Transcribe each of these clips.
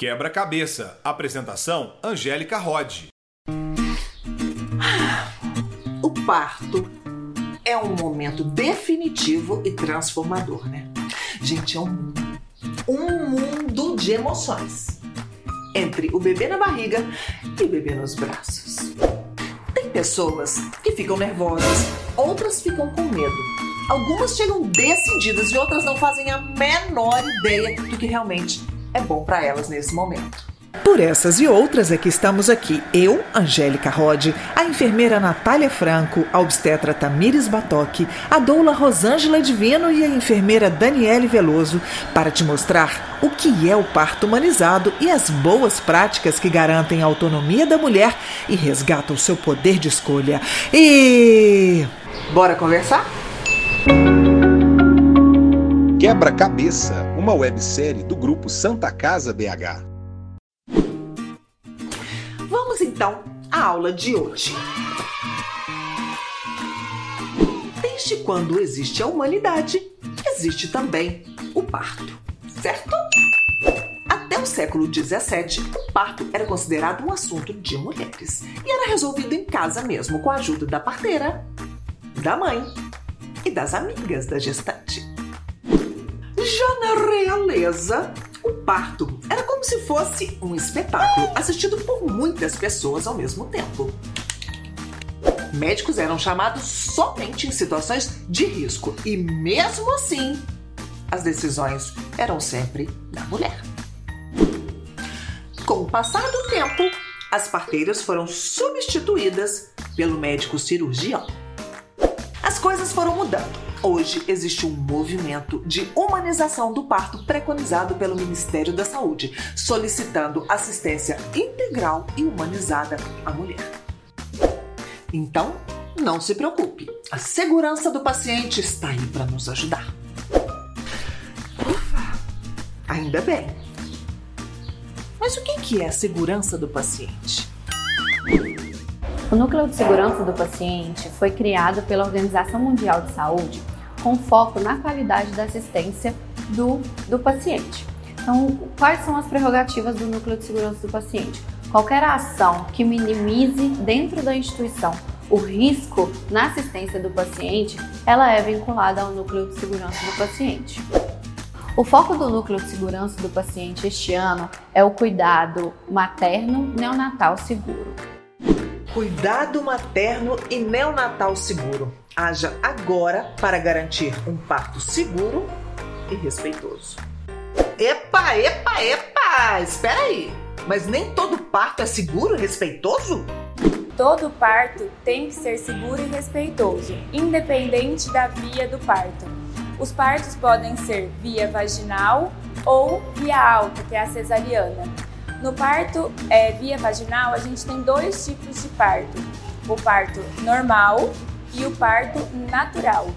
Quebra-cabeça. Apresentação: Angélica Rod. O parto é um momento definitivo e transformador, né? Gente, é um, um mundo de emoções entre o bebê na barriga e o bebê nos braços. Tem pessoas que ficam nervosas, outras ficam com medo. Algumas chegam decididas e outras não fazem a menor ideia do que realmente é bom para elas nesse momento. Por essas e outras é que estamos aqui. Eu, Angélica Rod, a enfermeira Natália Franco, a obstetra Tamires Batoque, a doula Rosângela Divino e a enfermeira Daniele Veloso, para te mostrar o que é o parto humanizado e as boas práticas que garantem a autonomia da mulher e resgatam o seu poder de escolha. E. Bora conversar? Quebra-cabeça, uma websérie do grupo Santa Casa BH. Vamos então à aula de hoje. Desde quando existe a humanidade, existe também o parto, certo? Até o século XVII, o parto era considerado um assunto de mulheres e era resolvido em casa mesmo, com a ajuda da parteira, da mãe e das amigas da gestante. Já na realeza, o parto era como se fosse um espetáculo assistido por muitas pessoas ao mesmo tempo. Médicos eram chamados somente em situações de risco e, mesmo assim, as decisões eram sempre da mulher. Com o passar do tempo, as parteiras foram substituídas pelo médico cirurgião. As coisas foram mudando. Hoje existe um movimento de humanização do parto preconizado pelo Ministério da Saúde, solicitando assistência integral e humanizada à mulher. Então, não se preocupe, a segurança do paciente está aí para nos ajudar. Ufa, ainda bem. Mas o que é a segurança do paciente? O Núcleo de Segurança do Paciente foi criado pela Organização Mundial de Saúde com foco na qualidade da assistência do, do paciente. Então, quais são as prerrogativas do Núcleo de Segurança do Paciente? Qualquer ação que minimize dentro da instituição o risco na assistência do paciente, ela é vinculada ao Núcleo de Segurança do Paciente. O foco do Núcleo de Segurança do Paciente este ano é o cuidado materno neonatal seguro. Cuidado materno e neonatal seguro. Haja agora para garantir um parto seguro e respeitoso. Epa, epa, epa! Espera aí! Mas nem todo parto é seguro e respeitoso? Todo parto tem que ser seguro e respeitoso, independente da via do parto. Os partos podem ser via vaginal ou via alta, que é a cesariana. No parto é, via vaginal, a gente tem dois tipos de parto: o parto normal e o parto natural.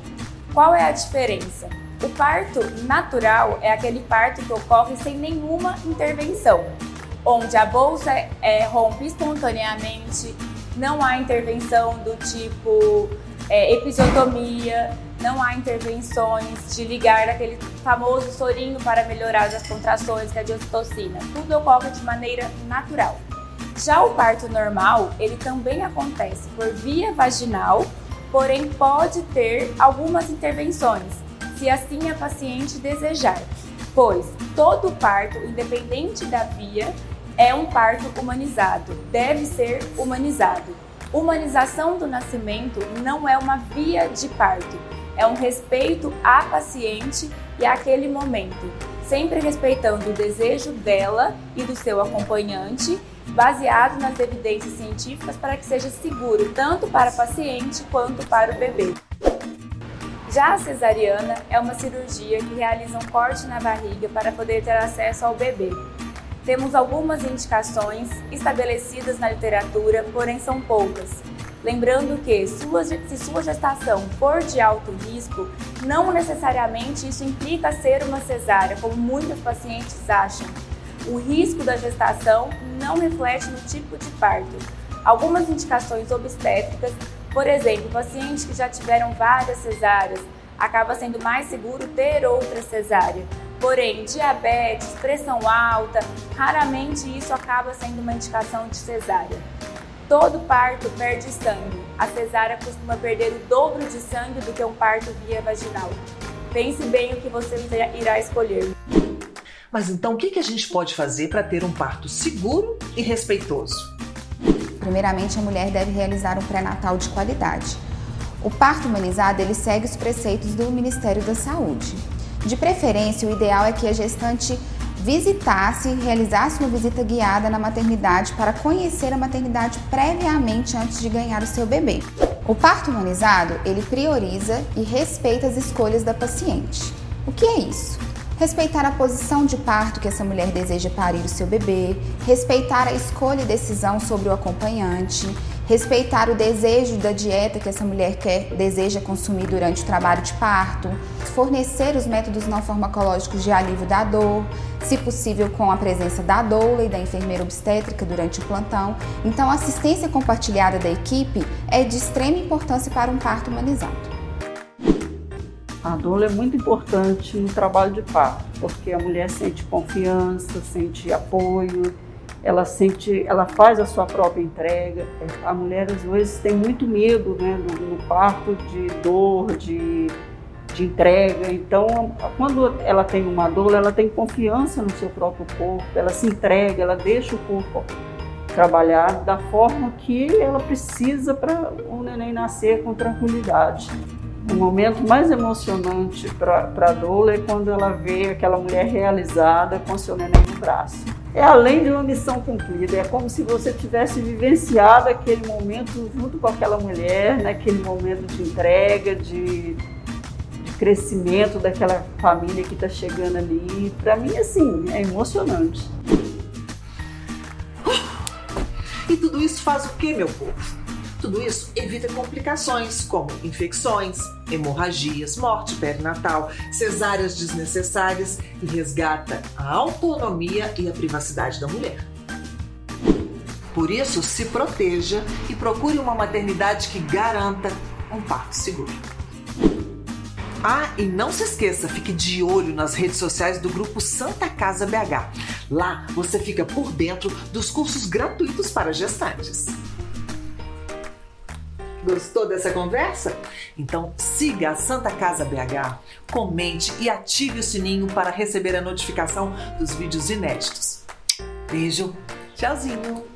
Qual é a diferença? O parto natural é aquele parto que ocorre sem nenhuma intervenção, onde a bolsa é, rompe espontaneamente, não há intervenção do tipo é, episiotomia, não há intervenções de ligar aquele famoso sorinho para melhorar as contrações, que é a diocitocina. Tudo ocorre de maneira natural. Já o parto normal, ele também acontece por via vaginal, porém pode ter algumas intervenções, se assim a paciente desejar, pois todo parto, independente da via, é um parto humanizado, deve ser humanizado. Humanização do nascimento não é uma via de parto, é um respeito à paciente e àquele momento, sempre respeitando o desejo dela e do seu acompanhante, baseado nas evidências científicas para que seja seguro tanto para a paciente quanto para o bebê. Já a cesariana é uma cirurgia que realiza um corte na barriga para poder ter acesso ao bebê. Temos algumas indicações estabelecidas na literatura, porém são poucas. Lembrando que se sua gestação for de alto risco, não necessariamente isso implica ser uma cesárea, como muitos pacientes acham. O risco da gestação não reflete no tipo de parto. Algumas indicações obstétricas, por exemplo, pacientes que já tiveram várias cesáreas, acaba sendo mais seguro ter outra cesárea Porém, diabetes, pressão alta, raramente isso acaba sendo uma indicação de cesárea. Todo parto perde sangue. A cesárea costuma perder o dobro de sangue do que um parto via vaginal. Pense bem o que você irá escolher. Mas então o que a gente pode fazer para ter um parto seguro e respeitoso? Primeiramente, a mulher deve realizar um pré-natal de qualidade. O parto humanizado ele segue os preceitos do Ministério da Saúde. De preferência, o ideal é que a gestante visitasse, realizasse uma visita guiada na maternidade para conhecer a maternidade previamente antes de ganhar o seu bebê. O parto humanizado, ele prioriza e respeita as escolhas da paciente. O que é isso? Respeitar a posição de parto que essa mulher deseja parir o seu bebê, respeitar a escolha e decisão sobre o acompanhante, respeitar o desejo da dieta que essa mulher quer, deseja consumir durante o trabalho de parto, fornecer os métodos não farmacológicos de alívio da dor, se possível com a presença da doula e da enfermeira obstétrica durante o plantão. Então, a assistência compartilhada da equipe é de extrema importância para um parto humanizado. A doula é muito importante no trabalho de parto, porque a mulher sente confiança, sente apoio, ela sente, ela faz a sua própria entrega. A mulher às vezes tem muito medo, né, no, no parto de dor, de, de entrega. Então, quando ela tem uma doula, ela tem confiança no seu próprio corpo, ela se entrega, ela deixa o corpo trabalhar da forma que ela precisa para o neném nascer com tranquilidade. O momento mais emocionante para a doula é quando ela vê aquela mulher realizada com seu neném no braço. É além de uma missão cumprida, é como se você tivesse vivenciado aquele momento junto com aquela mulher, naquele momento de entrega, de, de crescimento daquela família que está chegando ali. Para mim, assim, é emocionante. E tudo isso faz o que, meu povo? Tudo isso evita complicações como infecções, hemorragias, morte perinatal, cesáreas desnecessárias e resgata a autonomia e a privacidade da mulher. Por isso, se proteja e procure uma maternidade que garanta um parto seguro. Ah, e não se esqueça, fique de olho nas redes sociais do grupo Santa Casa BH. Lá você fica por dentro dos cursos gratuitos para gestantes. Gostou dessa conversa? Então siga a Santa Casa BH, comente e ative o sininho para receber a notificação dos vídeos inéditos. Beijo, tchauzinho!